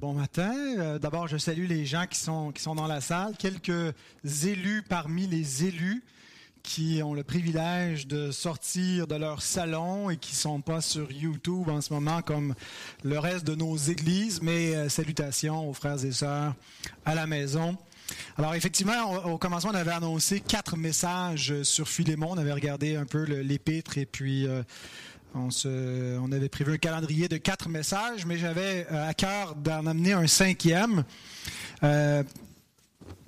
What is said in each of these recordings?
Bon matin. Euh, D'abord, je salue les gens qui sont, qui sont dans la salle, quelques élus parmi les élus qui ont le privilège de sortir de leur salon et qui sont pas sur YouTube en ce moment comme le reste de nos églises, mais euh, salutations aux frères et sœurs à la maison. Alors effectivement, au, commencement, on avait annoncé quatre messages sur Philémon. On avait regardé un peu l'épître et puis euh, on, avait prévu un calendrier de quatre messages, mais j'avais euh, à cœur d'en amener un cinquième. Euh,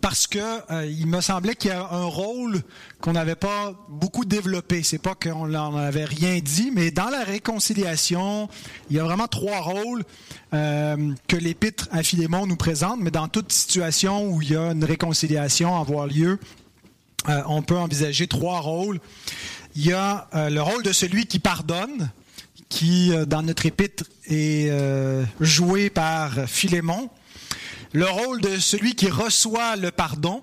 parce que euh, il me semblait qu'il y a un rôle qu'on n'avait pas beaucoup développé. C'est pas qu'on n'en avait rien dit, mais dans la réconciliation, il y a vraiment trois rôles euh, que l'Épître à Philémon nous présente, mais dans toute situation où il y a une réconciliation à avoir lieu, on peut envisager trois rôles. Il y a euh, le rôle de celui qui pardonne, qui, euh, dans notre épître, est euh, joué par Philémon. Le rôle de celui qui reçoit le pardon,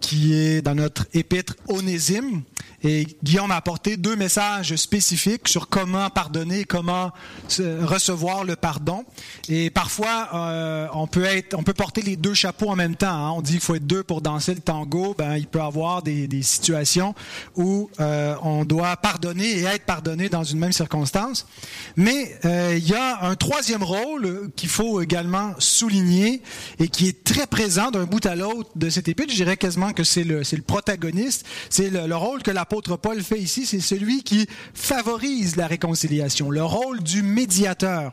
qui est dans notre épître Onésime. Et Guillaume a apporté deux messages spécifiques sur comment pardonner, comment se- recevoir le pardon. Et parfois, euh, on peut être, on peut porter les deux chapeaux en même temps. hein. On dit qu'il faut être deux pour danser le tango. Ben, il peut avoir des, des situations où euh, on doit pardonner et être pardonné dans une même circonstance. Mais euh, il y a un troisième rôle qu'il faut également souligner et qui est très présent d'un bout à l'autre de cette épître. Je dirais quasiment que c'est le, c'est le protagoniste. C'est le, le rôle que l'apôtre Paul fait ici. C'est celui qui favorise la réconciliation, le rôle du médiateur.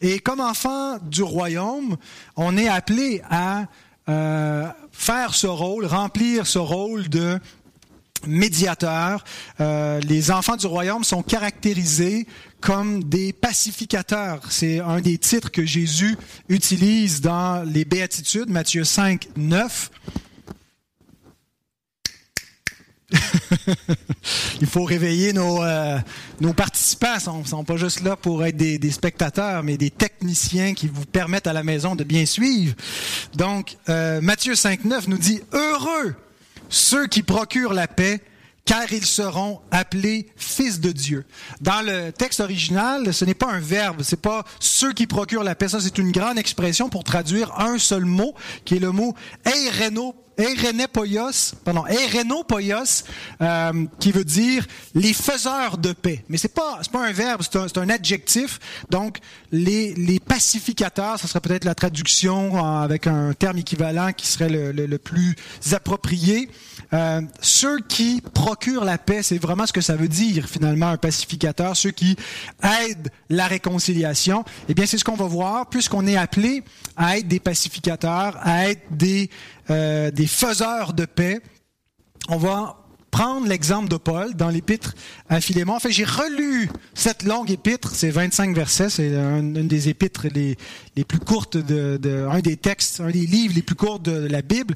Et comme enfant du royaume, on est appelé à euh, faire ce rôle, remplir ce rôle de médiateur. Euh, les enfants du royaume sont caractérisés comme des pacificateurs. C'est un des titres que Jésus utilise dans les béatitudes, Matthieu 5, 9. Il faut réveiller nos, euh, nos participants. Ils sont, sont pas juste là pour être des, des spectateurs, mais des techniciens qui vous permettent à la maison de bien suivre. Donc, euh, Matthieu 5.9 nous dit, Heureux ceux qui procurent la paix, car ils seront appelés fils de Dieu. Dans le texte original, ce n'est pas un verbe, c'est pas ceux qui procurent la paix. Ça, c'est une grande expression pour traduire un seul mot, qui est le mot eireno, eirenepoios, pardon, eirenopoios, euh, qui veut dire les faiseurs de paix. Mais c'est pas, c'est pas un verbe, c'est un, c'est un adjectif. Donc, les, les pacificateurs, ça serait peut-être la traduction avec un terme équivalent qui serait le- le plus approprié. Euh, ceux qui procurent la paix, c'est vraiment ce que ça veut dire finalement un pacificateur, ceux qui aident la réconciliation. Eh bien, c'est ce qu'on va voir, puisqu'on est appelé à être des pacificateurs, à être des, euh, des faiseurs de paix. On va prendre l'exemple de Paul dans l'épître à Philémon. En fait, j'ai relu cette longue épître, c'est 25 versets, c'est un- une des épîtres les, les plus courtes de, de- un des textes, un des livres les plus courts de la Bible,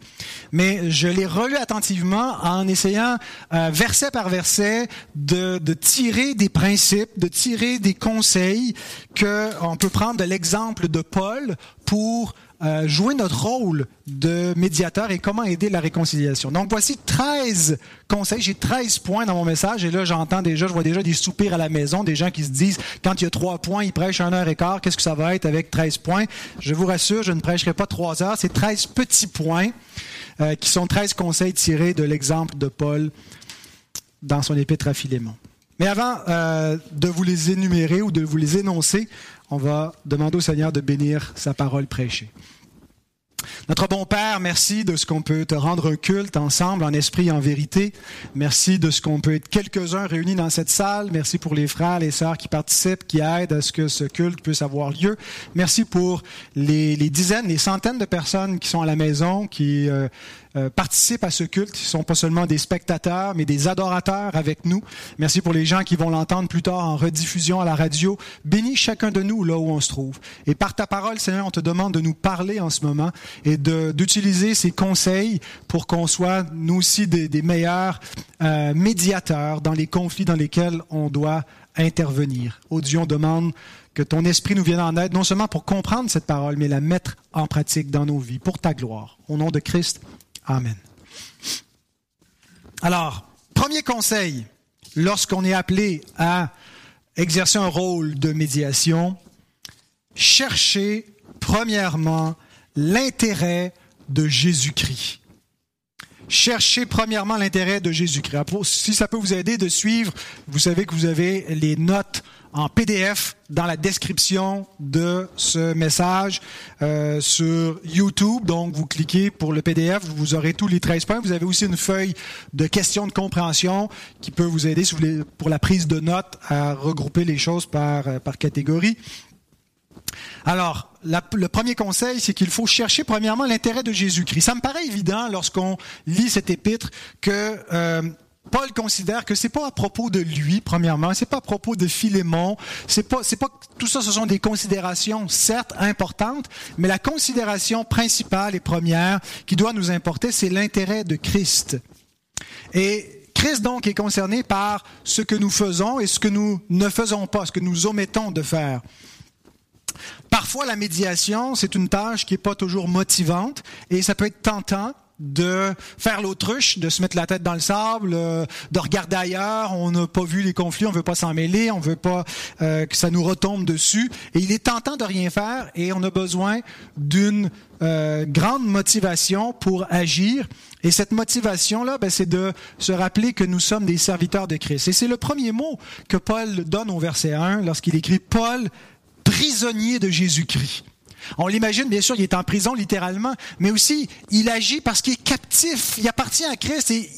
mais je l'ai relu attentivement en essayant euh, verset par verset de, de tirer des principes, de tirer des conseils que on peut prendre de l'exemple de Paul pour euh, jouer notre rôle de médiateur et comment aider la réconciliation. Donc voici 13 conseils, j'ai 13 points dans mon message et là j'entends déjà, je vois déjà des soupirs à la maison, des gens qui se disent quand il y a 3 points, ils prêchent un heure et quart, qu'est-ce que ça va être avec 13 points? Je vous rassure, je ne prêcherai pas 3 heures, c'est 13 petits points euh, qui sont 13 conseils tirés de l'exemple de Paul dans son épître à Philémon. Mais avant euh, de vous les énumérer ou de vous les énoncer, on va demander au Seigneur de bénir sa parole prêchée. Notre bon Père, merci de ce qu'on peut te rendre un culte ensemble, en esprit et en vérité. Merci de ce qu'on peut être quelques-uns réunis dans cette salle. Merci pour les frères, les sœurs qui participent, qui aident à ce que ce culte puisse avoir lieu. Merci pour les, dizaines, les centaines de personnes qui sont à la maison, qui euh, euh, participent à ce culte, qui sont pas seulement des spectateurs, mais des adorateurs avec nous. Merci pour les gens qui vont l'entendre plus tard en rediffusion à la radio. Bénis chacun de nous là où on se trouve. Et par ta parole, Seigneur, on te demande de nous parler en ce moment et d'utiliser ces conseils pour qu'on soit, nous aussi, des, des meilleurs euh, médiateurs dans les conflits dans lesquels on doit intervenir. Oh Dieu, on demande que ton esprit nous vienne en aide, non seulement pour comprendre cette parole, mais la mettre en pratique dans nos vies, pour ta gloire. Au nom de Christ, Amen. Alors, premier conseil, lorsqu'on est appelé à exercer un rôle de médiation, chercher premièrement l'intérêt de Jésus-Christ. Cherchez premièrement l'intérêt de Jésus-Christ. Si ça peut vous aider de suivre, vous savez que vous avez les notes en PDF dans la description de ce message euh, sur YouTube. Donc, vous cliquez pour le PDF, vous aurez tous les 13 points. Vous avez aussi une feuille de questions de compréhension qui peut vous aider pour la prise de notes à regrouper les choses par, euh, par catégorie. Alors, le premier conseil, c'est qu'il faut chercher premièrement l'intérêt de Jésus-Christ. Ça me paraît évident lorsqu'on lit cet épître que euh, Paul considère que c'est pas à propos de lui, premièrement, c'est pas à propos de Philémon, c'est pas, c'est pas, tout ça, ce sont des considérations, certes, importantes, mais la considération principale et première qui doit nous importer, c'est l'intérêt de Christ. Et Christ, donc, est concerné par ce que nous faisons et ce que nous ne faisons pas, ce que nous omettons de faire. Parfois, la médiation, c'est une tâche qui n'est pas toujours motivante et ça peut être tentant de faire l'autruche, de se mettre la tête dans le sable, euh, de regarder ailleurs. On n'a pas vu les conflits, on veut pas s'en mêler, on veut pas euh, que ça nous retombe dessus. Et il est tentant de rien faire et on a besoin d'une euh, grande motivation pour agir. Et cette motivation-là, ben, c'est de se rappeler que nous sommes des serviteurs de Christ. Et c'est le premier mot que Paul donne au verset 1 lorsqu'il écrit Paul, prisonnier de Jésus-Christ. On l'imagine, bien sûr, il est en prison littéralement, mais aussi il agit parce qu'il est captif, il appartient à Christ et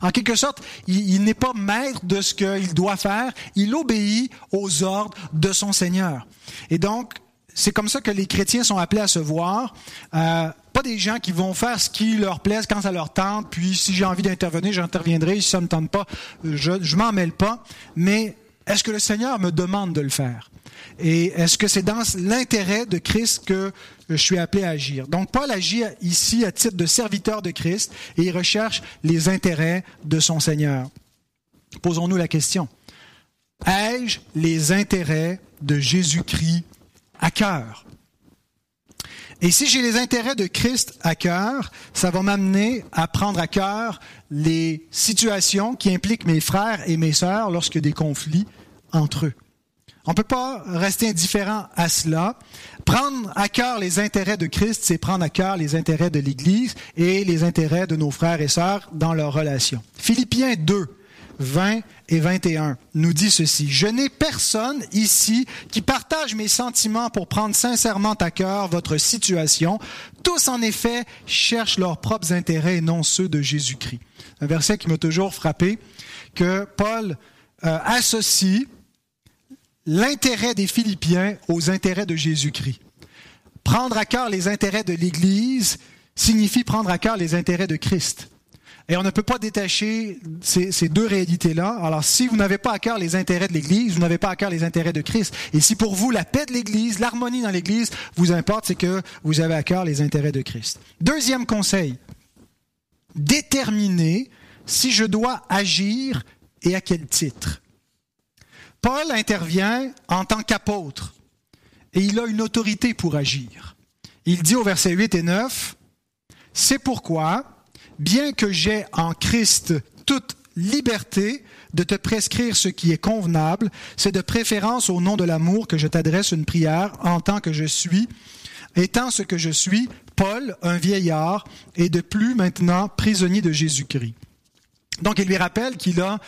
en quelque sorte, il, n'est pas maître de ce qu'il doit faire, il obéit aux ordres de son Seigneur. Et donc, c'est comme ça que les chrétiens sont appelés à se voir. Euh, pas des gens qui vont faire ce qui leur plaise quand ça leur tente, puis si j'ai envie d'intervenir, j'interviendrai, si ça ne me tente pas, je ne m'en mêle pas, mais est-ce que le Seigneur me demande de le faire? Et est-ce que c'est dans l'intérêt de Christ que je suis appelé à agir? Donc Paul agit ici à titre de serviteur de Christ et il recherche les intérêts de son Seigneur. Posons-nous la question. Ai-je les intérêts de Jésus-Christ à cœur? Et si j'ai les intérêts de Christ à cœur, ça va m'amener à prendre à cœur les situations qui impliquent mes frères et mes sœurs lorsque des conflits entre eux. On ne peut pas rester indifférent à cela. Prendre à cœur les intérêts de Christ, c'est prendre à cœur les intérêts de l'Église et les intérêts de nos frères et sœurs dans leurs relations. Philippiens 2, 20 et 21 nous dit ceci. Je n'ai personne ici qui partage mes sentiments pour prendre sincèrement à cœur votre situation. Tous, en effet, cherchent leurs propres intérêts et non ceux de Jésus-Christ. Un verset qui m'a toujours frappé, que Paul euh, associe l'intérêt des Philippiens aux intérêts de Jésus-Christ. Prendre à cœur les intérêts de l'Église signifie prendre à cœur les intérêts de Christ. Et on ne peut pas détacher ces, deux réalités-là. Alors, si vous n'avez pas à cœur les intérêts de l'Église, vous n'avez pas à cœur les intérêts de Christ. Et si pour vous, la paix de l'Église, l'harmonie dans l'Église vous importe, c'est que vous avez à cœur les intérêts de Christ. Deuxième conseil, déterminer si je dois agir et à quel titre. Paul intervient en tant qu'apôtre et il a une autorité pour agir. Il dit au verset 8 et 9, C'est pourquoi, bien que j'ai en Christ toute liberté de te prescrire ce qui est convenable, c'est de préférence au nom de l'amour que je t'adresse une prière en tant que je suis, étant ce que je suis, Paul, un vieillard, et de plus maintenant prisonnier de Jésus-Christ. Donc il lui rappelle qu'il a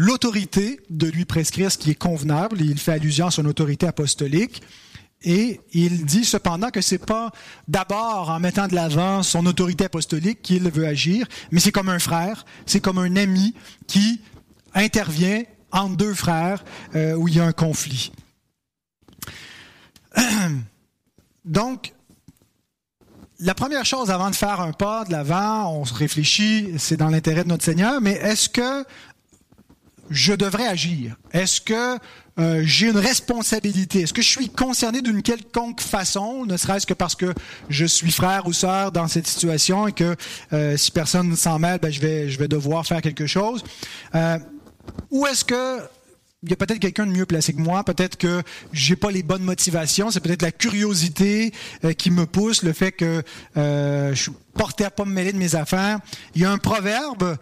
l'autorité de lui prescrire ce qui est convenable. Il fait allusion à son autorité apostolique. Et il dit cependant que c'est pas d'abord en mettant de l'avant son autorité apostolique qu'il veut agir, mais c'est comme un frère, c'est comme un ami qui intervient entre deux frères euh, où il y a un conflit. Donc, la première chose avant de faire un pas de l'avant, on réfléchit, c'est dans l'intérêt de notre Seigneur, mais est-ce que je devrais agir? Est-ce que euh, j'ai une responsabilité? Est-ce que je suis concerné d'une quelconque façon, ne serait-ce que parce que je suis frère ou sœur dans cette situation et que euh, si personne ne s'en mêle, ben, je, vais, je vais devoir faire quelque chose? Euh, ou est-ce que il y a peut-être quelqu'un de mieux placé que moi, peut-être que j'ai pas les bonnes motivations, c'est peut-être la curiosité qui me pousse, le fait que je suis porté à pas me mêler de mes affaires. Il y a un proverbe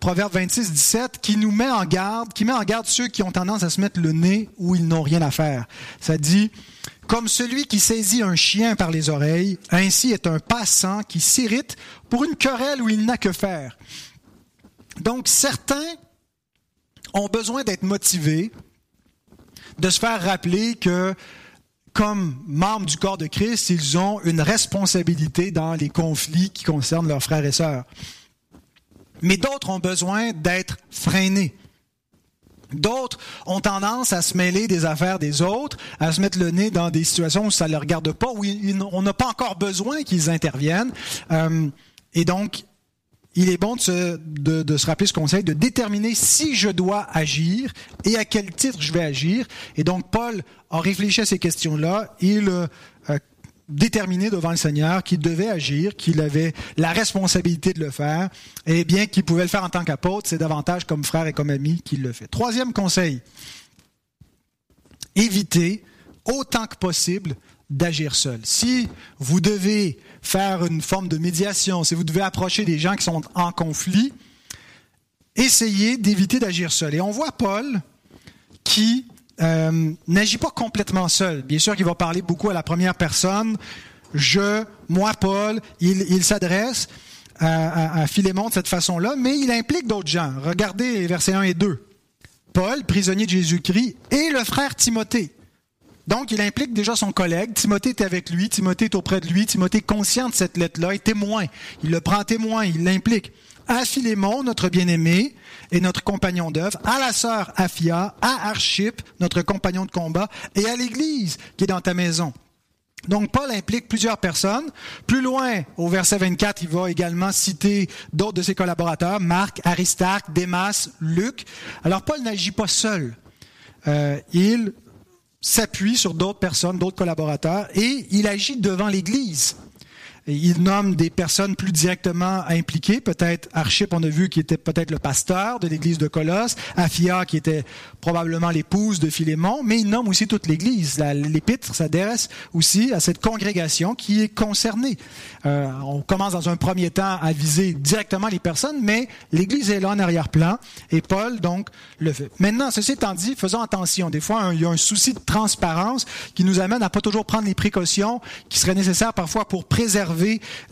Proverbe 26, 17, qui nous met en garde, qui met en garde ceux qui ont tendance à se mettre le nez où ils n'ont rien à faire. Ça dit, comme celui qui saisit un chien par les oreilles, ainsi est un passant qui s'irrite pour une querelle où il n'a que faire. Donc certains ont besoin d'être motivés, de se faire rappeler que comme membres du corps de Christ, ils ont une responsabilité dans les conflits qui concernent leurs frères et sœurs. Mais d'autres ont besoin d'être freinés. D'autres ont tendance à se mêler des affaires des autres, à se mettre le nez dans des situations où ça ne les regarde pas, où on n'a pas encore besoin qu'ils interviennent. Euh, et donc, il est bon de se, de, se, rappeler ce conseil, de déterminer si je dois agir et à quel titre je vais agir. Et donc, Paul a réfléchi à ces questions-là. Il a déterminé devant le Seigneur qu'il devait agir, qu'il avait la responsabilité de le faire, et bien qu'il pouvait le faire en tant qu'apôtre, c'est davantage comme frère et comme ami qu'il le fait. Troisième conseil, évitez autant que possible d'agir seul. Si vous devez faire une forme de médiation, si vous devez approcher des gens qui sont en conflit, essayez d'éviter d'agir seul. Et on voit Paul qui euh, n'agit pas complètement seul. Bien sûr qu'il va parler beaucoup à la première personne. Je, moi, Paul, il, s'adresse à, Philémon de cette façon-là, mais il implique d'autres gens. Regardez versets 1 et 2. Paul, prisonnier de Jésus-Christ, et le frère Timothée. Donc, il implique déjà son collègue. Timothée est avec lui, Timothée est auprès de lui, Timothée est conscient de cette lettre-là, est témoin. Il le prend témoin, il l'implique. À Philémon, notre bien-aimé et notre compagnon d'œuvre, à la sœur Aphia, à Archip, notre compagnon de combat, et à l'Église qui est dans ta maison. Donc Paul implique plusieurs personnes. Plus loin, au verset 24, il va également citer d'autres de ses collaborateurs, Marc, Aristarque, Démas, Luc. Alors Paul n'agit pas seul. Euh, il s'appuie sur d'autres personnes, d'autres collaborateurs, et il agit devant l'Église. Il nomme des personnes plus directement impliquées, peut-être Archip, on a vu, qui était peut-être le pasteur de l'église de Colosse, Aphia, qui était probablement l'épouse de Philémon, mais il nomme aussi toute l'église. L'épître s'adresse aussi à cette congrégation qui est concernée. Euh, on commence dans un premier temps à viser directement les personnes, mais l'église est là en arrière-plan, et Paul, donc, le fait. Maintenant, ceci étant dit, faisons attention. Des fois, il y a un souci de transparence qui nous amène à pas toujours prendre les précautions qui seraient nécessaires parfois pour préserver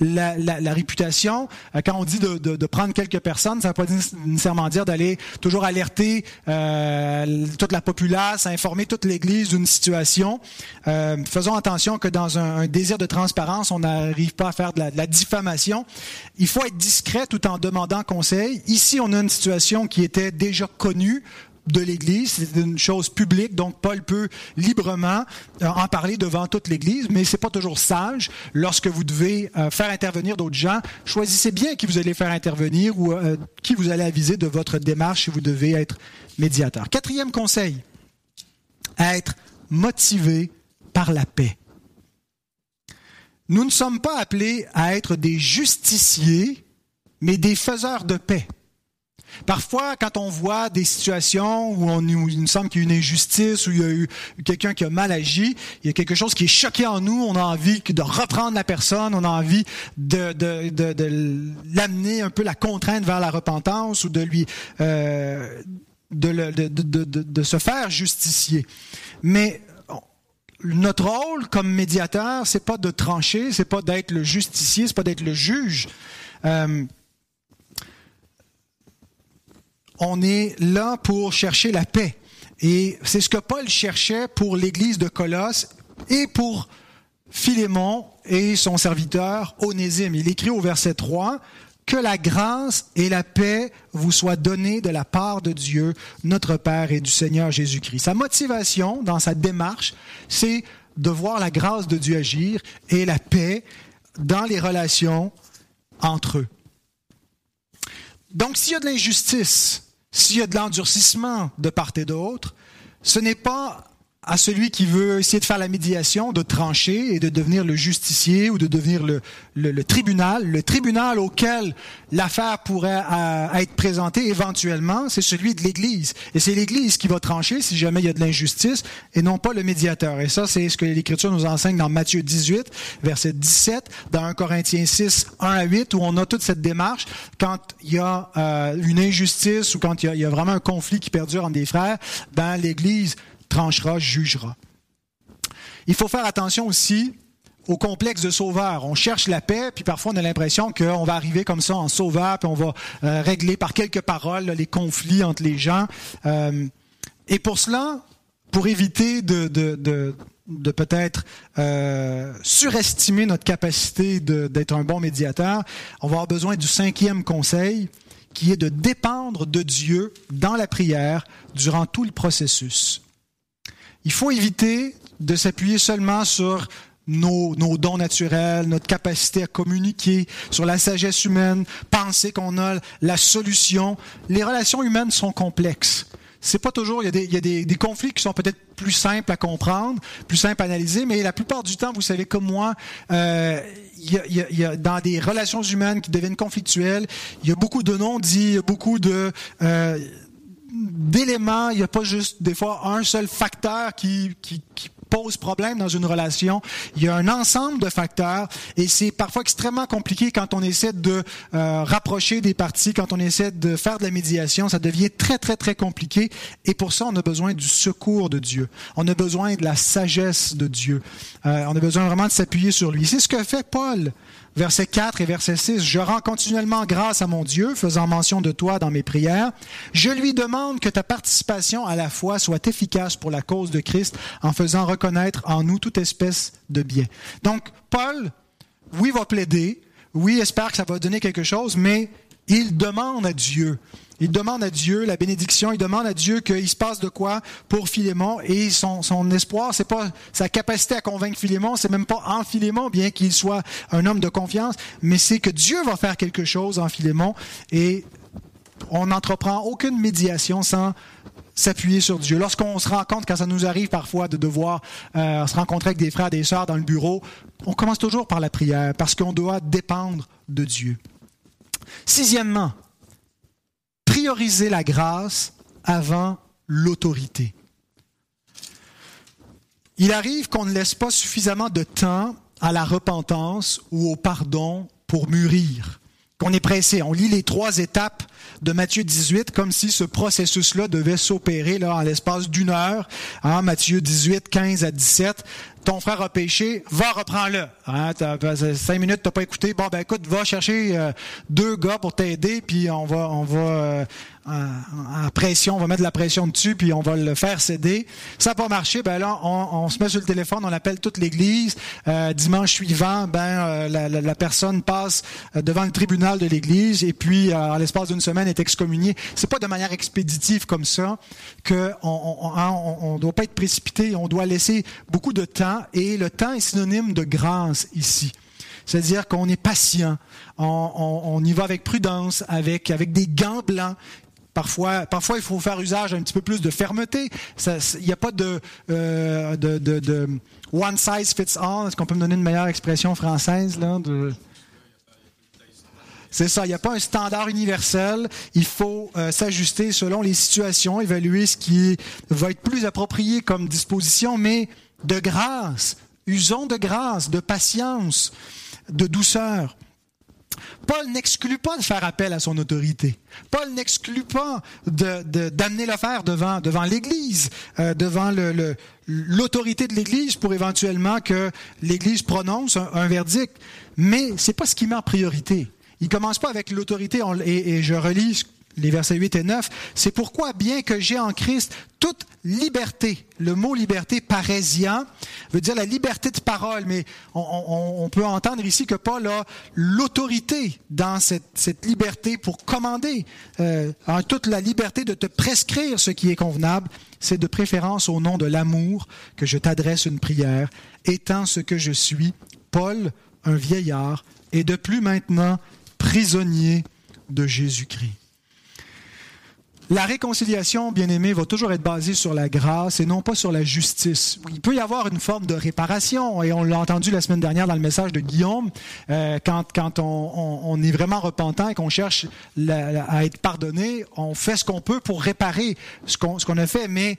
la, réputation. Euh, quand on dit de, prendre quelques personnes, ça ne veut pas nécessairement dire d'aller toujours alerter euh, toute la populace, informer toute l'Église d'une situation. Euh, faisons attention que dans un, désir de transparence, on n'arrive pas à faire de la diffamation. Il faut être discret tout en demandant conseil. Ici, on a une situation qui était déjà connue de l'Église, c'est une chose publique, donc Paul peut librement euh, en parler devant toute l'Église, mais c'est pas toujours sage lorsque vous devez euh, faire intervenir d'autres gens. Choisissez bien qui vous allez faire intervenir ou euh, qui vous allez aviser de votre démarche si vous devez être médiateur. Quatrième conseil, être motivé par la paix. Nous ne sommes pas appelés à être des justiciers, mais des faiseurs de paix. Parfois, quand on voit des situations où il nous semble qu'il y a une injustice, où il y a eu quelqu'un qui a mal agi, il y a quelque chose qui est choqué en nous, on a envie de reprendre la personne, on a envie de, de, l'amener un peu la contrainte vers la repentance ou de lui euh, de, se faire justicier. Mais notre rôle comme médiateur, c'est pas de trancher, c'est pas d'être le justicier, c'est pas d'être le juge. Euh, on est là pour chercher la paix. Et c'est ce que Paul cherchait pour l'église de Colosse et pour Philémon et son serviteur Onésime. Il écrit au verset 3 que la grâce et la paix vous soient données de la part de Dieu, notre Père et du Seigneur Jésus-Christ. Sa motivation dans sa démarche, c'est de voir la grâce de Dieu agir et la paix dans les relations entre eux. Donc s'il y a de l'injustice, s'il y a de l'endurcissement de part et d'autre, ce n'est pas à celui qui veut essayer de faire la médiation, de trancher et de devenir le justicier ou de devenir le, le, tribunal. Le tribunal auquel l'affaire pourrait euh, être présentée éventuellement, c'est celui de l'Église. Et c'est l'Église qui va trancher si jamais il y a de l'injustice et non pas le médiateur. Et ça, c'est ce que l'Écriture nous enseigne dans Matthieu 18, verset 17, dans 1 Corinthiens 6, 1 à 8, où on a toute cette démarche quand il y a euh, une injustice ou quand il y, a, il y a vraiment un conflit qui perdure entre des frères, ben l'Église tranchera, jugera. Il faut faire attention aussi au complexe de sauveur. On cherche la paix, puis parfois on a l'impression qu'on va arriver comme ça en sauveur, puis on va euh, régler par quelques paroles les conflits entre les gens. Euh, et pour cela, pour éviter de, peut-être euh, surestimer notre capacité d'être un bon médiateur, on va avoir besoin du cinquième conseil, qui est de dépendre de Dieu dans la prière durant tout le processus. Il faut éviter de s'appuyer seulement sur nos, dons naturels, notre capacité à communiquer, sur la sagesse humaine, penser qu'on a la solution. Les relations humaines sont complexes. C'est pas toujours, il y a, des, conflits qui sont peut-être plus simples à comprendre, plus simples à analyser, mais la plupart du temps, vous savez comme moi, euh, il, y a, dans des relations humaines qui deviennent conflictuelles, il y a beaucoup de non-dits, beaucoup de euh, d'éléments, il n'y a pas juste des fois un seul facteur qui, pose problème dans une relation. Il y a un ensemble de facteurs et c'est parfois extrêmement compliqué quand on essaie de euh, rapprocher des parties, quand on essaie de faire de la médiation. Ça devient très, très, très compliqué et pour ça, on a besoin du secours de Dieu. On a besoin de la sagesse de Dieu. Euh, on a besoin vraiment de s'appuyer sur lui. C'est ce que fait Paul Verset 4 et verset 6, Je rends continuellement grâce à mon Dieu, faisant mention de toi dans mes prières. Je lui demande que ta participation à la foi soit efficace pour la cause de Christ, en faisant reconnaître en nous toute espèce de bien. Donc, Paul, oui, va plaider, oui, espère que ça va donner quelque chose, mais il demande à Dieu il demande à Dieu la bénédiction, il demande à Dieu qu'il se passe de quoi pour Philémon et son, espoir, c'est pas sa capacité à convaincre Philémon, c'est même pas en Philémon, bien qu'il soit un homme de confiance, mais c'est que Dieu va faire quelque chose en Philémon et on n'entreprend aucune médiation sans s'appuyer sur Dieu. Lorsqu'on se rend compte, quand ça nous arrive parfois de devoir euh, se rencontrer avec des frères des sœurs dans le bureau, on commence toujours par la prière parce qu'on doit dépendre de Dieu. Sixièmement, prioriser la grâce avant l'autorité. Il arrive qu'on ne laisse pas suffisamment de temps à la repentance ou au pardon pour mûrir, qu'on est pressé. On lit les trois étapes de Matthieu 18 comme si ce processus-là devait s'opérer là en l'espace d'une heure. Hein, Matthieu 18, 15 à 17 ton frère a péché, va reprends-le. Hein, cinq minutes, t'as pas écouté. Bon, ben écoute, va chercher euh, deux gars pour t'aider, puis on va, on va euh, en pression, on va mettre la pression dessus, puis on va le faire céder. Ça n'a pas marché, ben là, on, se met sur le téléphone, on appelle toute l'Église. Euh, dimanche suivant, ben la, personne passe devant le tribunal de l'Église, et puis en l'espace d'une semaine est excommuniée. C'est pas de manière expéditive comme ça que on, hein, on, on doit pas être précipité. On doit laisser beaucoup de temps et le temps est synonyme de grâce ici. C'est-à-dire qu'on est patient, on, y va avec prudence, avec, avec des gants blancs. Parfois, parfois, il faut faire usage un petit peu plus de fermeté. Il n'y a pas de, euh, de, de, one size fits all. Est-ce qu'on peut me donner une meilleure expression française là, de... C'est ça, il n'y a pas un standard universel. Il faut euh, s'ajuster selon les situations, évaluer ce qui va être plus approprié comme disposition, mais de grâce. Usons de grâce, de patience, de douceur. Paul n'exclut pas de faire appel à son autorité. Paul n'exclut pas d'amener l'affaire devant, devant l'Église, euh, devant l'autorité de l'Église pour éventuellement que l'Église prononce un, verdict. Mais c'est pas ce qui met en priorité. Il commence pas avec l'autorité, et, et je relis les versets 8 et 9, c'est pourquoi, bien que j'ai en Christ toute liberté, le mot liberté parésia veut dire la liberté de parole, mais on, peut entendre ici que Paul a l'autorité dans cette, liberté pour commander, euh, en toute la liberté de te prescrire ce qui est convenable, c'est de préférence au nom de l'amour que je t'adresse une prière, étant ce que je suis, Paul, un vieillard, et de plus maintenant prisonnier de Jésus-Christ. La réconciliation, bien aimé, va toujours être basée sur la grâce et non pas sur la justice. Il peut y avoir une forme de réparation, et on l'a entendu la semaine dernière dans le message de Guillaume, euh, quand, quand on, on, est vraiment repentant et qu'on cherche à être pardonné, on fait ce qu'on peut pour réparer ce qu'on qu'on a fait, mais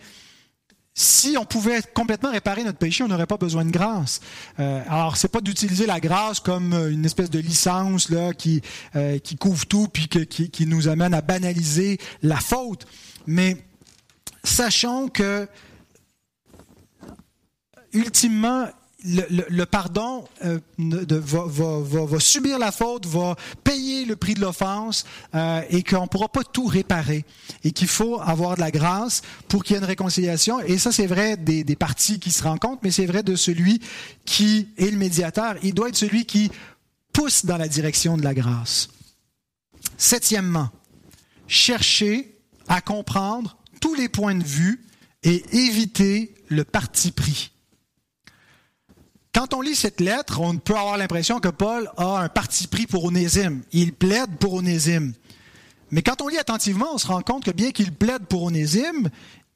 si on pouvait complètement réparer notre péché, on n'aurait pas besoin de grâce. Euh, alors, c'est pas d'utiliser la grâce comme une espèce de licence là qui euh, qui couvre tout puis qui, qui nous amène à banaliser la faute, mais sachons que ultimement, le, pardon euh, va, subir la faute, va payer le prix de l'offense euh, et qu'on ne pourra pas tout réparer et qu'il faut avoir de la grâce pour qu'il y ait une réconciliation. Et ça, c'est vrai des, des parties qui se rencontrent, mais c'est vrai de celui qui est le médiateur. Il doit être celui qui pousse dans la direction de la grâce. Septièmement, chercher à comprendre tous les points de vue et éviter le parti pris. Quand on lit cette lettre, on peut avoir l'impression que Paul a un parti pris pour Onésime. Il plaide pour Onésime. Mais quand on lit attentivement, on se rend compte que bien qu'il plaide pour Onésime,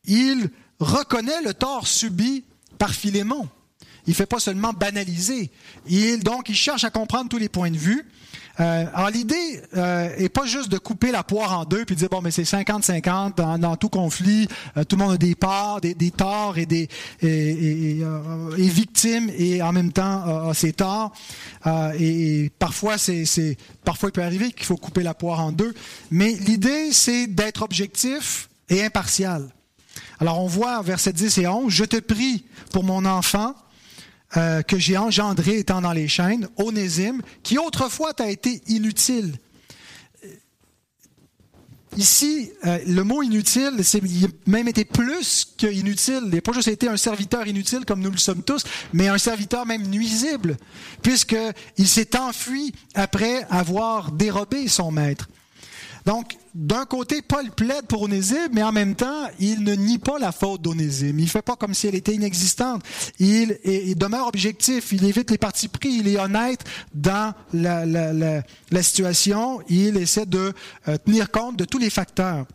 il reconnaît le tort subi par Philémon. Il ne fait pas seulement banaliser. Il, donc, il cherche à comprendre tous les points de vue. Euh, alors l'idée euh, est pas juste de couper la poire en deux puis de dire bon mais c'est 50-50 dans, tout conflit, euh, tout le monde a des parts, des, des torts et des et, et, euh, victimes et en même temps a ses torts. Et, parfois c'est c'est parfois il peut arriver qu'il faut couper la poire en deux, mais l'idée c'est d'être objectif et impartial. Alors on voit verset 10 et 11, je te prie pour mon enfant euh, que j'ai engendré étant dans les chaînes, Onésime, qui autrefois t'a été inutile. Ici, euh, le mot inutile, c'est il a même été plus que inutile. Il n'a pas juste été un serviteur inutile comme nous le sommes tous, mais un serviteur même nuisible, puisqu'il s'est enfui après avoir dérobé son maître. Donc, d'un côté, Paul plaide pour Onésime, mais en même temps, il ne nie pas la faute d'Onésime. Il fait pas comme si elle était inexistante. Il, demeure objectif, il évite les partis pris, il est honnête dans la, la situation, il essaie de euh, tenir compte de tous les facteurs.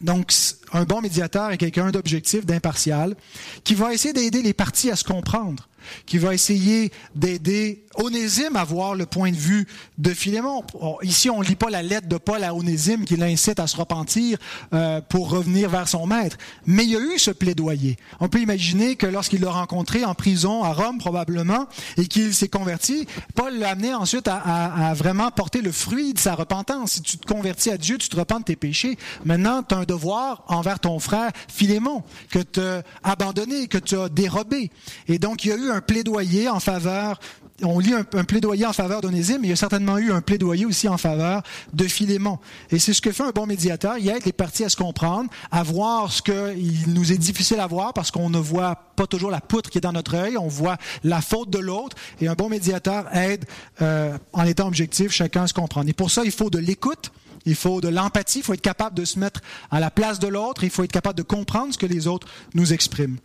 Donc, un bon médiateur est quelqu'un d'objectif, d'impartial, qui va essayer d'aider les parties à se comprendre qui va essayer d'aider Onésime à voir le point de vue de Philémon. Ici, on ne lit pas la lettre de Paul à Onésime qui l'incite à se repentir euh, pour revenir vers son maître. Mais il y a eu ce plaidoyer. On peut imaginer que lorsqu'il l'a rencontré en prison à Rome, probablement, et qu'il s'est converti, Paul l'a amené ensuite à, vraiment porter le fruit de sa repentance. Si tu te convertis à Dieu, tu te repens de tes péchés. Maintenant, tu as un devoir envers ton frère Philémon, que tu as abandonné, que tu as dérobé. Et donc, il y a eu un plaidoyer en faveur on lit un, plaidoyer en faveur d'Onésime, mais il y a certainement eu un plaidoyer aussi en faveur de Philémon. Et c'est ce que fait un bon médiateur. Il aide les parties à se comprendre, à voir ce qu'il nous est difficile à voir parce qu'on ne voit pas toujours la poutre qui est dans notre œil, on voit la faute de l'autre. Et un bon médiateur aide, euh, en étant objectif, chacun à se comprendre. Et pour ça, il faut de l'écoute. Il faut de l'empathie, il faut être capable de se mettre à la place de l'autre, il faut être capable de comprendre ce que les autres nous expriment.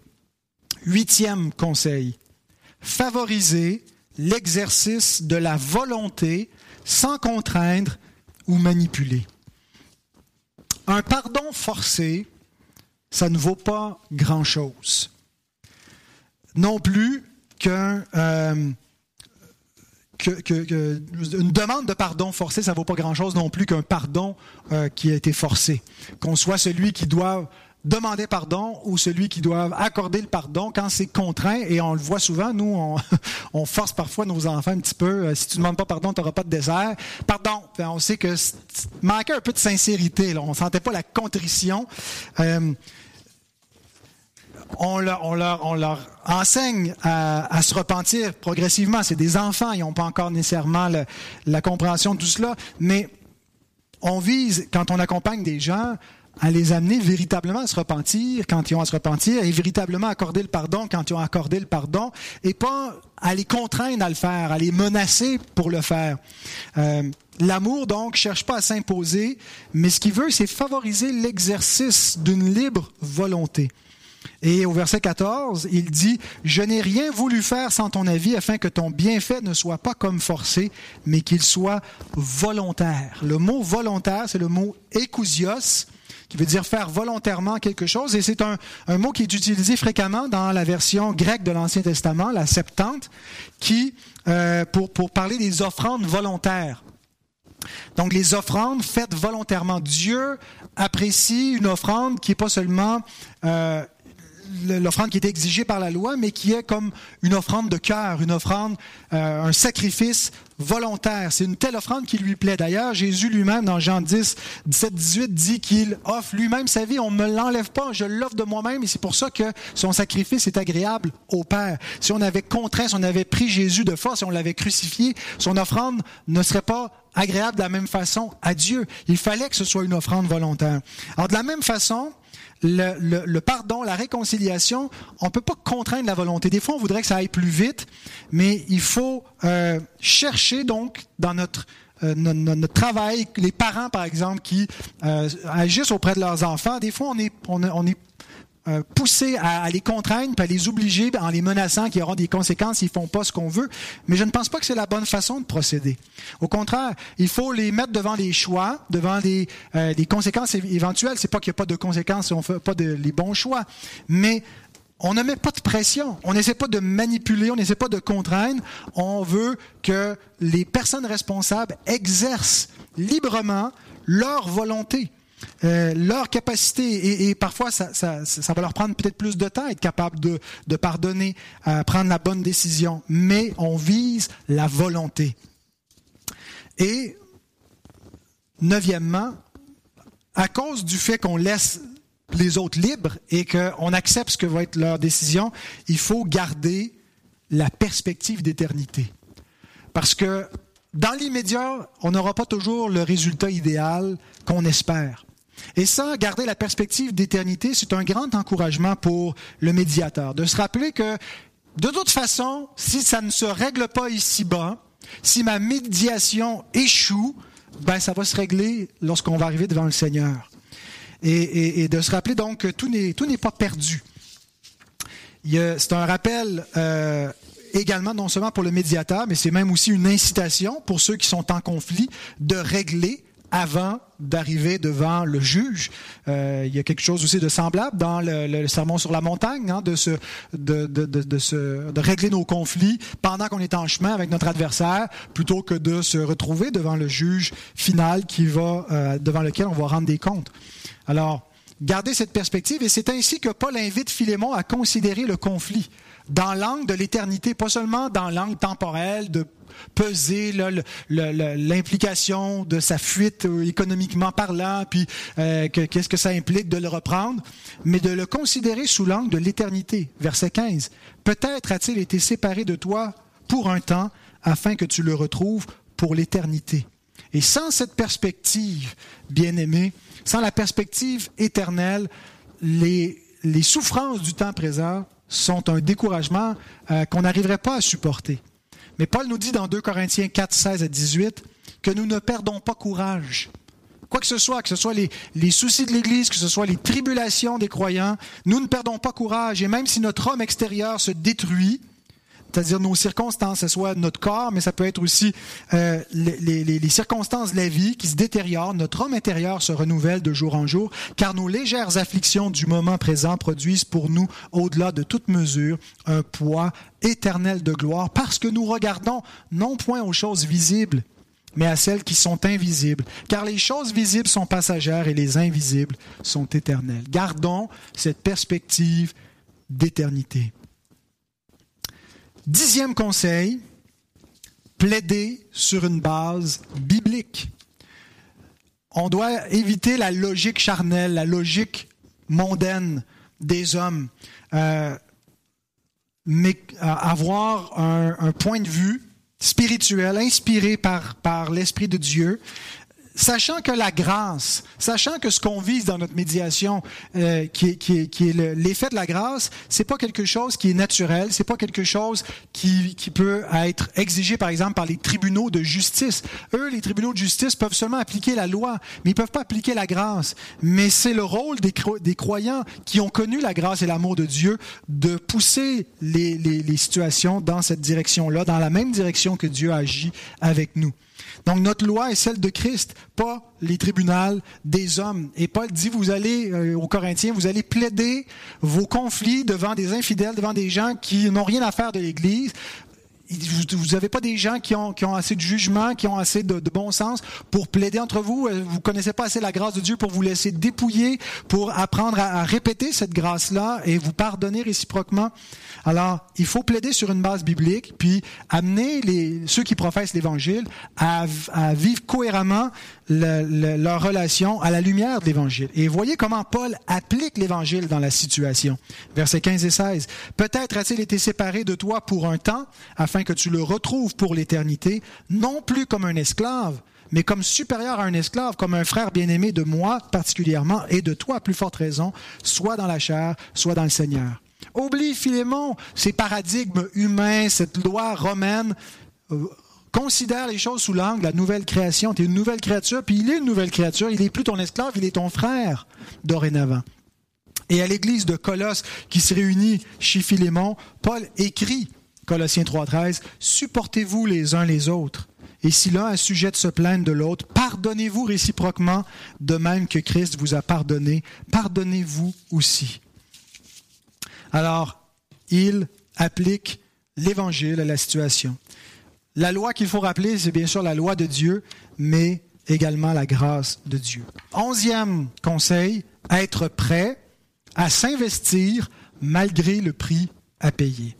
Huitième conseil, favoriser l'exercice de la volonté sans contraindre ou manipuler. Un pardon forcé, ça ne vaut pas grand-chose. Non plus qu'un... Euh, demande de pardon forcé, ça ne vaut pas grand-chose non plus qu'un pardon euh, qui a été forcé. Qu'on soit celui qui doit demander pardon ou celui qui doit accorder le pardon quand c'est contraint. Et on le voit souvent, nous, on, force parfois nos enfants un petit peu. Euh, si tu ne demandes pas pardon, tu n'auras pas de dessert. Pardon. on sait que manquait un peu de sincérité. On ne sentait pas la contrition. Euh, on leur, enseigne à, se repentir progressivement. C'est des enfants, ils n'ont pas encore nécessairement la compréhension de tout cela, mais on vise, quand on accompagne des gens, à les amener véritablement à se repentir quand ils ont à se repentir et véritablement accorder le pardon quand ils ont accordé le pardon et pas à les contraindre à le faire, à les menacer pour le faire. Euh, L'amour, donc, cherche pas à s'imposer, mais ce qu'il veut, c'est favoriser l'exercice d'une libre volonté. Et au verset 14, il dit, Je n'ai rien voulu faire sans ton avis afin que ton bienfait ne soit pas comme forcé, mais qu'il soit volontaire. Le mot volontaire, c'est le mot écousios, qui veut dire faire volontairement quelque chose. Et c'est un, mot qui est utilisé fréquemment dans la version grecque de l'Ancien Testament, la Septante, qui, euh, pour, pour parler des offrandes volontaires. Donc les offrandes faites volontairement. Dieu apprécie une offrande qui n'est pas seulement euh, l'offrande qui est exigée par la loi, mais qui est comme une offrande de cœur, une offrande, euh, un sacrifice volontaire. C'est une telle offrande qui lui plaît. D'ailleurs, Jésus lui-même, dans Jean 10, 17, 18, dit qu'il offre lui-même sa vie. On ne me l'enlève pas, je l'offre de moi-même, et c'est pour ça que son sacrifice est agréable au Père. Si on avait contraint, si on avait pris Jésus de force, si on l'avait crucifié, son offrande ne serait pas agréable de la même façon à Dieu. Il fallait que ce soit une offrande volontaire. Alors, de la même façon, le, pardon, la réconciliation, on ne peut pas contraindre la volonté. Des fois, on voudrait que ça aille plus vite, mais il faut euh, chercher donc dans notre, euh, notre, travail, les parents par exemple qui euh, agissent auprès de leurs enfants, des fois on est, on est euh, pousser à, les contraindre, puis à les obliger en les menaçant qu'il y aura des conséquences s'ils font pas ce qu'on veut. Mais je ne pense pas que c'est la bonne façon de procéder. Au contraire, il faut les mettre devant les choix, devant des, euh, conséquences éventuelles. C'est pas qu'il n'y a pas de conséquences si on fait pas de, les bons choix, mais on ne met pas de pression, on n'essaie pas de manipuler, on n'essaie pas de contraindre. On veut que les personnes responsables exercent librement leur volonté. Euh, leur capacité, et, parfois ça, va leur prendre peut-être plus de temps, être capable de, pardonner, euh, prendre la bonne décision, mais on vise la volonté. Et neuvièmement, à cause du fait qu'on laisse les autres libres et qu'on accepte ce que va être leur décision, il faut garder la perspective d'éternité. Parce que dans l'immédiat, on n'aura pas toujours le résultat idéal qu'on espère. Et ça, garder la perspective d'éternité, c'est un grand encouragement pour le médiateur, de se rappeler que, de toute façon, si ça ne se règle pas ici-bas, si ma médiation échoue, ben ça va se régler lorsqu'on va arriver devant le Seigneur. Et, de se rappeler donc que tout n'est pas perdu. C'est un rappel euh, également non seulement pour le médiateur, mais c'est même aussi une incitation pour ceux qui sont en conflit de régler avant d'arriver devant le juge. Euh, il y a quelque chose aussi de semblable dans le, sermon sur la montagne, hein, de, se, de, de, de, se, de régler nos conflits pendant qu'on est en chemin avec notre adversaire, plutôt que de se retrouver devant le juge final qui va, euh, devant lequel on va rendre des comptes. Alors, gardez cette perspective, et c'est ainsi que Paul invite Philémon à considérer le conflit dans l'angle de l'éternité, pas seulement dans l'angle temporel de peser l'implication de sa fuite euh, économiquement parlant, puis euh, qu'est-ce que ça implique de le reprendre, mais de le considérer sous l'angle de l'éternité. Verset 15. Peut-être a-t-il été séparé de toi pour un temps afin que tu le retrouves pour l'éternité. Et sans cette perspective, bien-aimé, sans la perspective éternelle, les, souffrances du temps présent sont un découragement euh, qu'on n'arriverait pas à supporter. Mais Paul nous dit dans 2 Corinthiens 4, 16 à 18 que nous ne perdons pas courage. Quoi que ce soit, que ce soit les, les soucis de l'Église, que ce soit les tribulations des croyants, nous ne perdons pas courage. Et même si notre homme extérieur se détruit, c'est-à-dire nos circonstances, ce soit notre corps, mais ça peut être aussi euh, les, circonstances de la vie qui se détériorent. Notre homme intérieur se renouvelle de jour en jour, car nos légères afflictions du moment présent produisent pour nous, au-delà de toute mesure, un poids éternel de gloire, parce que nous regardons non point aux choses visibles, mais à celles qui sont invisibles, car les choses visibles sont passagères et les invisibles sont éternelles. Gardons cette perspective d'éternité. Dixième conseil, plaider sur une base biblique. On doit éviter la logique charnelle, la logique mondaine des hommes, euh, mais euh, avoir un, point de vue spirituel inspiré par, par l'Esprit de Dieu sachant que la grâce, sachant que ce qu'on vise dans notre médiation, euh, qui est, qui qui est l'effet de la grâce, c'est pas quelque chose qui est naturel, c'est pas quelque chose qui, qui peut être exigé, par exemple, par les tribunaux de justice. Eux, les tribunaux de justice peuvent seulement appliquer la loi, mais ils peuvent pas appliquer la grâce. Mais c'est le rôle des, des croyants qui ont connu la grâce et l'amour de Dieu de pousser les, les, les situations dans cette direction-là, dans la même direction que Dieu agit avec nous. Donc notre loi est celle de Christ, pas les tribunaux des hommes. Et Paul dit, vous allez, euh, aux Corinthiens, vous allez plaider vos conflits devant des infidèles, devant des gens qui n'ont rien à faire de l'Église vous n'avez pas des gens qui ont, qui ont, assez de jugement, qui ont assez de, de, bon sens pour plaider entre vous? Euh, vous connaissez pas assez la grâce de Dieu pour vous laisser dépouiller, pour apprendre à, à répéter cette grâce-là et vous pardonner réciproquement? Alors, il faut plaider sur une base biblique, puis amener les, ceux qui professent l'Évangile à, à, vivre cohéremment le, le, leur relation à la lumière de l'Évangile. Et voyez comment Paul applique l'Évangile dans la situation. Versets 15 et 16. Peut-être a-t-il été séparé de toi pour un temps, afin que tu le retrouves pour l'éternité, non plus comme un esclave, mais comme supérieur à un esclave, comme un frère bien-aimé de moi particulièrement, et de toi à plus forte raison, soit dans la chair, soit dans le Seigneur. Oublie Philémon, ces paradigmes humains, cette loi romaine. Considère les choses sous l'angle de la nouvelle création. Tu es une nouvelle créature, puis il est une nouvelle créature. Il n'est plus ton esclave, il est ton frère dorénavant. Et à l'église de Colosse qui se réunit chez Philémon, Paul écrit Colossiens 3.13, supportez-vous les uns les autres. Et si l'un a sujet de se plaindre de l'autre, pardonnez-vous réciproquement, de même que Christ vous a pardonné, pardonnez-vous aussi. Alors, il applique l'évangile à la situation. La loi qu'il faut rappeler, c'est bien sûr la loi de Dieu, mais également la grâce de Dieu. Onzième conseil, être prêt à s'investir malgré le prix à payer.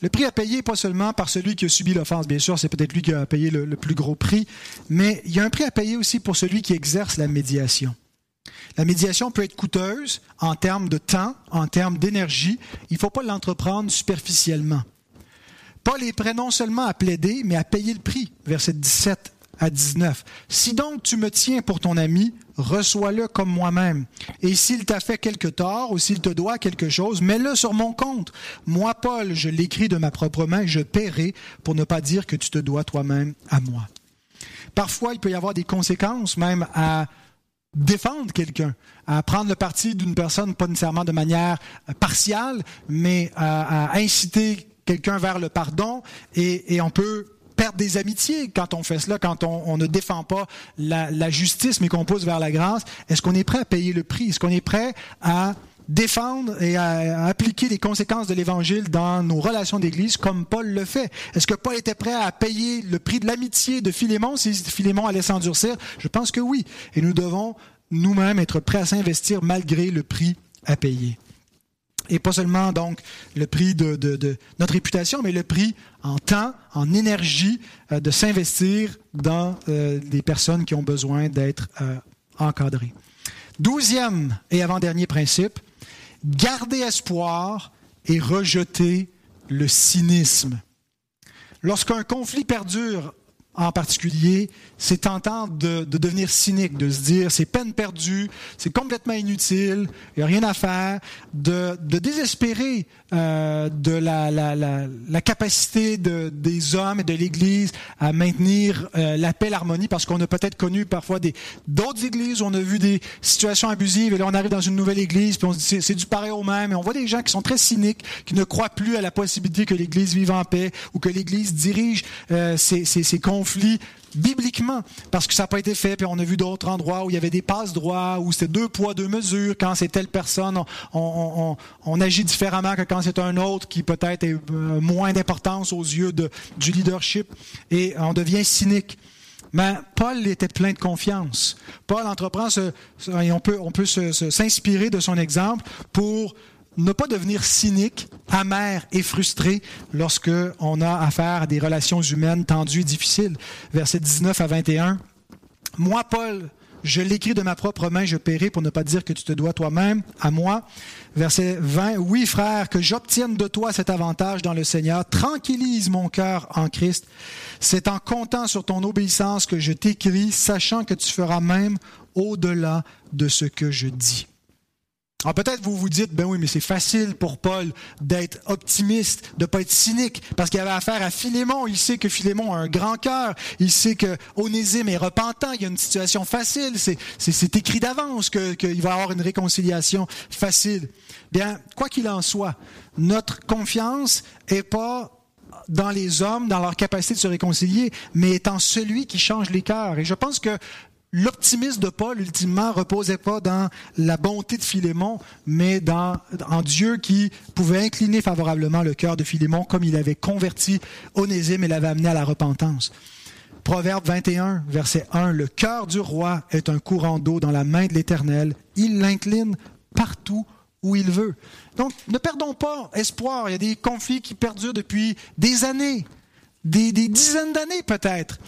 Le prix à payer, pas seulement par celui qui a subi l'offense, bien sûr, c'est peut-être lui qui a payé le, le, plus gros prix, mais il y a un prix à payer aussi pour celui qui exerce la médiation. La médiation peut être coûteuse en termes de temps, en termes d'énergie. Il ne faut pas l'entreprendre superficiellement. Paul est prêt non seulement à plaider, mais à payer le prix. Verset 17 à 19. Si donc tu me tiens pour ton ami, reçois-le comme moi-même. Et s'il t'a fait quelque tort ou s'il te doit quelque chose, mets-le sur mon compte. Moi, Paul, je l'écris de ma propre main, je paierai pour ne pas dire que tu te dois toi-même à moi. Parfois, il peut y avoir des conséquences même à défendre quelqu'un, à prendre le parti d'une personne, pas nécessairement de manière partiale, mais à, à inciter quelqu'un vers le pardon, et, on peut perdre des amitiés quand on fait cela, quand on, ne défend pas la, la justice, mais qu'on pousse vers la grâce. Est-ce qu'on est prêt à payer le prix? Est-ce qu'on est prêt à défendre et à, appliquer les conséquences de l'Évangile dans nos relations d'Église comme Paul le fait? Est-ce que Paul était prêt à payer le prix de l'amitié de Philémon si Philémon allait s'endurcir? Je pense que oui. Et nous devons nous-mêmes être prêts à s'investir malgré le prix à payer. Et pas seulement donc le prix de, notre réputation, mais le prix en temps, en énergie euh, de s'investir dans euh, des personnes qui ont besoin d'être euh, encadrées. Douzième et avant-dernier principe, garder espoir et rejeter le cynisme. Lorsqu'un conflit perdure en particulier, c'est tentant de, de, devenir cynique, de se dire c'est peine perdue, c'est complètement inutile, il n'y a rien à faire, de, de désespérer euh, de la, la, la, capacité de, des hommes et de l'Église à maintenir euh, la paix, l'harmonie, parce qu'on a peut-être connu parfois des d'autres églises où on a vu des situations abusives, et là on arrive dans une nouvelle église, puis on se dit c'est du pareil au même, et on voit des gens qui sont très cyniques, qui ne croient plus à la possibilité que l'Église vive en paix, ou que l'Église dirige euh, ces, ces, ces conflits bibliquement, parce que ça n'a pas été fait, puis on a vu d'autres endroits où il y avait des passes droits, où c'était deux poids, deux mesures, quand c'est telle personne, on, agit différemment que quand c'est un autre qui peut-être est euh, moins d'importance aux yeux du leadership, et on devient cynique. Mais Paul était plein de confiance. Paul entreprend ce, et on peut, on peut s'inspirer de son exemple pour ne pas devenir cynique, amer et frustré lorsque on a affaire à des relations humaines tendues et difficiles. Versets 19 à 21. Moi, Paul, je l'écris de ma propre main, je paierai pour ne pas dire que tu te dois toi-même à moi. Verset 20. Oui, frère, que j'obtienne de toi cet avantage dans le Seigneur. Tranquillise mon cœur en Christ. C'est en comptant sur ton obéissance que je t'écris, sachant que tu feras même au-delà de ce que je dis. Alors peut-être vous vous dites, ben oui, mais c'est facile pour Paul d'être optimiste, de pas être cynique, parce qu'il avait affaire à Philémon. Il sait que Philémon a un grand cœur. Il sait que Onésime est repentant. Il y a une situation facile. C'est, écrit d'avance qu'il va avoir une réconciliation facile. Bien, quoi qu'il en soit, notre confiance est pas dans les hommes, dans leur capacité de se réconcilier, mais étant celui qui change les cœurs. Et je pense que l'optimisme de Paul, ultimement, reposait pas dans la bonté de Philémon, mais dans, en Dieu qui pouvait incliner favorablement le cœur de Philémon, comme il avait converti Onésime et l'avait amené à la repentance. Proverbe 21, verset 1, Le cœur du roi est un courant d'eau dans la main de l'Éternel. Il l'incline partout où il veut. Donc, ne perdons pas espoir. Il y a des conflits qui perdurent depuis des années, des, dizaines d'années peut-être.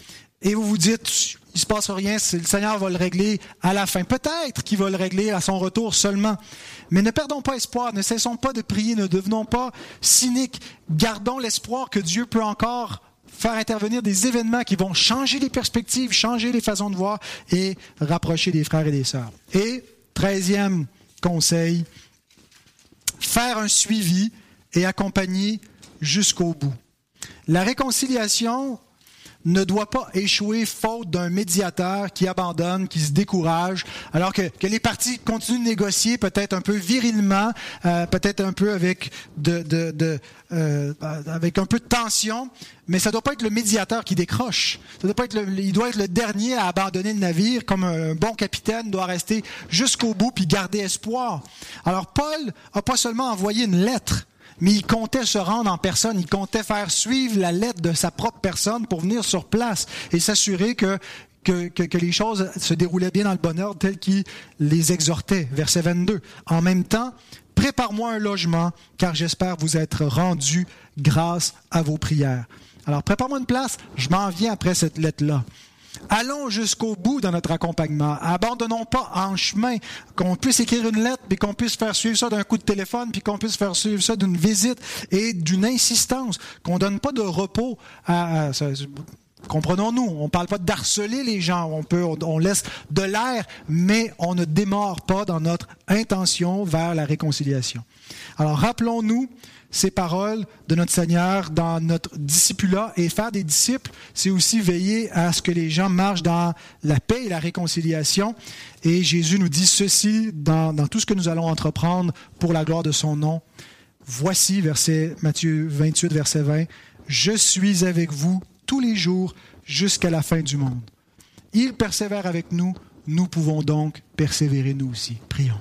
Et vous vous dites, il se passe rien, le Seigneur va le régler à la fin. Peut-être qu'il va le régler à son retour seulement. Mais ne perdons pas espoir, ne cessons pas de prier, ne devenons pas cyniques. Gardons l'espoir que Dieu peut encore faire intervenir des événements qui vont changer les perspectives, changer les façons de voir et rapprocher des frères et des sœurs. Et, treizième conseil, faire un suivi et accompagner jusqu'au bout. La réconciliation ne doit pas échouer faute d'un médiateur qui abandonne, qui se décourage, alors que, les partis continuent de négocier peut-être un peu virilement, euh, peut-être un peu avec, de, euh, avec un peu de tension, mais ça ne doit pas être le médiateur qui décroche. Ça doit pas être il doit être le dernier à abandonner le navire, comme un bon capitaine doit rester jusqu'au bout puis garder espoir. Alors Paul a pas seulement envoyé une lettre, mais il comptait se rendre en personne, il comptait faire suivre la lettre de sa propre personne pour venir sur place et s'assurer que, que, les choses se déroulaient bien dans le bon ordre tel qu'il les exhortait. Verset 22. En même temps, prépare-moi un logement, car j'espère vous être rendu grâce à vos prières. Alors, prépare-moi une place, je m'en viens après cette lettre-là. Allons jusqu'au bout dans notre accompagnement. Abandonnons pas en chemin qu'on puisse écrire une lettre, puis qu'on puisse faire suivre ça d'un coup de téléphone, puis qu'on puisse faire suivre ça d'une visite et d'une insistance, qu'on donne pas de repos à, Comprenons-nous, on ne parle pas d'harceler les gens, on, peut, on laisse de l'air, mais on ne démarre pas dans notre intention vers la réconciliation. Alors rappelons-nous ces paroles de notre Seigneur dans notre discipulat. Et faire des disciples, c'est aussi veiller à ce que les gens marchent dans la paix et la réconciliation. Et Jésus nous dit ceci dans, tout ce que nous allons entreprendre pour la gloire de son nom. Voici, verset Matthieu 28, verset 20, Je suis avec vous tous les jours jusqu'à la fin du monde. Il persévère avec nous, nous pouvons donc persévérer nous aussi. Prions.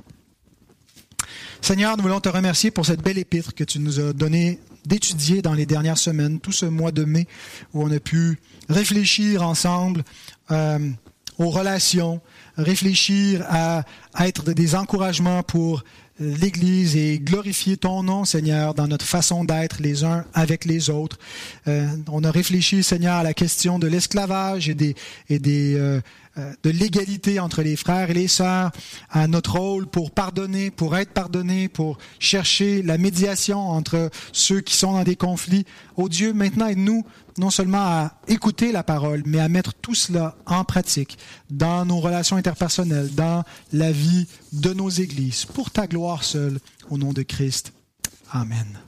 Seigneur, nous voulons te remercier pour cette belle épître que tu nous as donné d'étudier dans les dernières semaines, tout ce mois de mai, où on a pu réfléchir ensemble euh, aux relations, réfléchir à, être des encouragements pour l'Église et glorifier ton nom, Seigneur, dans notre façon d'être les uns avec les autres. Euh, on a réfléchi, Seigneur, à la question de l'esclavage et des, euh, de l'égalité entre les frères et les sœurs, à notre rôle pour pardonner, pour être pardonné, pour chercher la médiation entre ceux qui sont dans des conflits. Oh Dieu, maintenant aide-nous non seulement à écouter la parole, mais à mettre tout cela en pratique dans nos relations interpersonnelles, dans la vie de nos églises, pour ta gloire seule, au nom de Christ. Amen.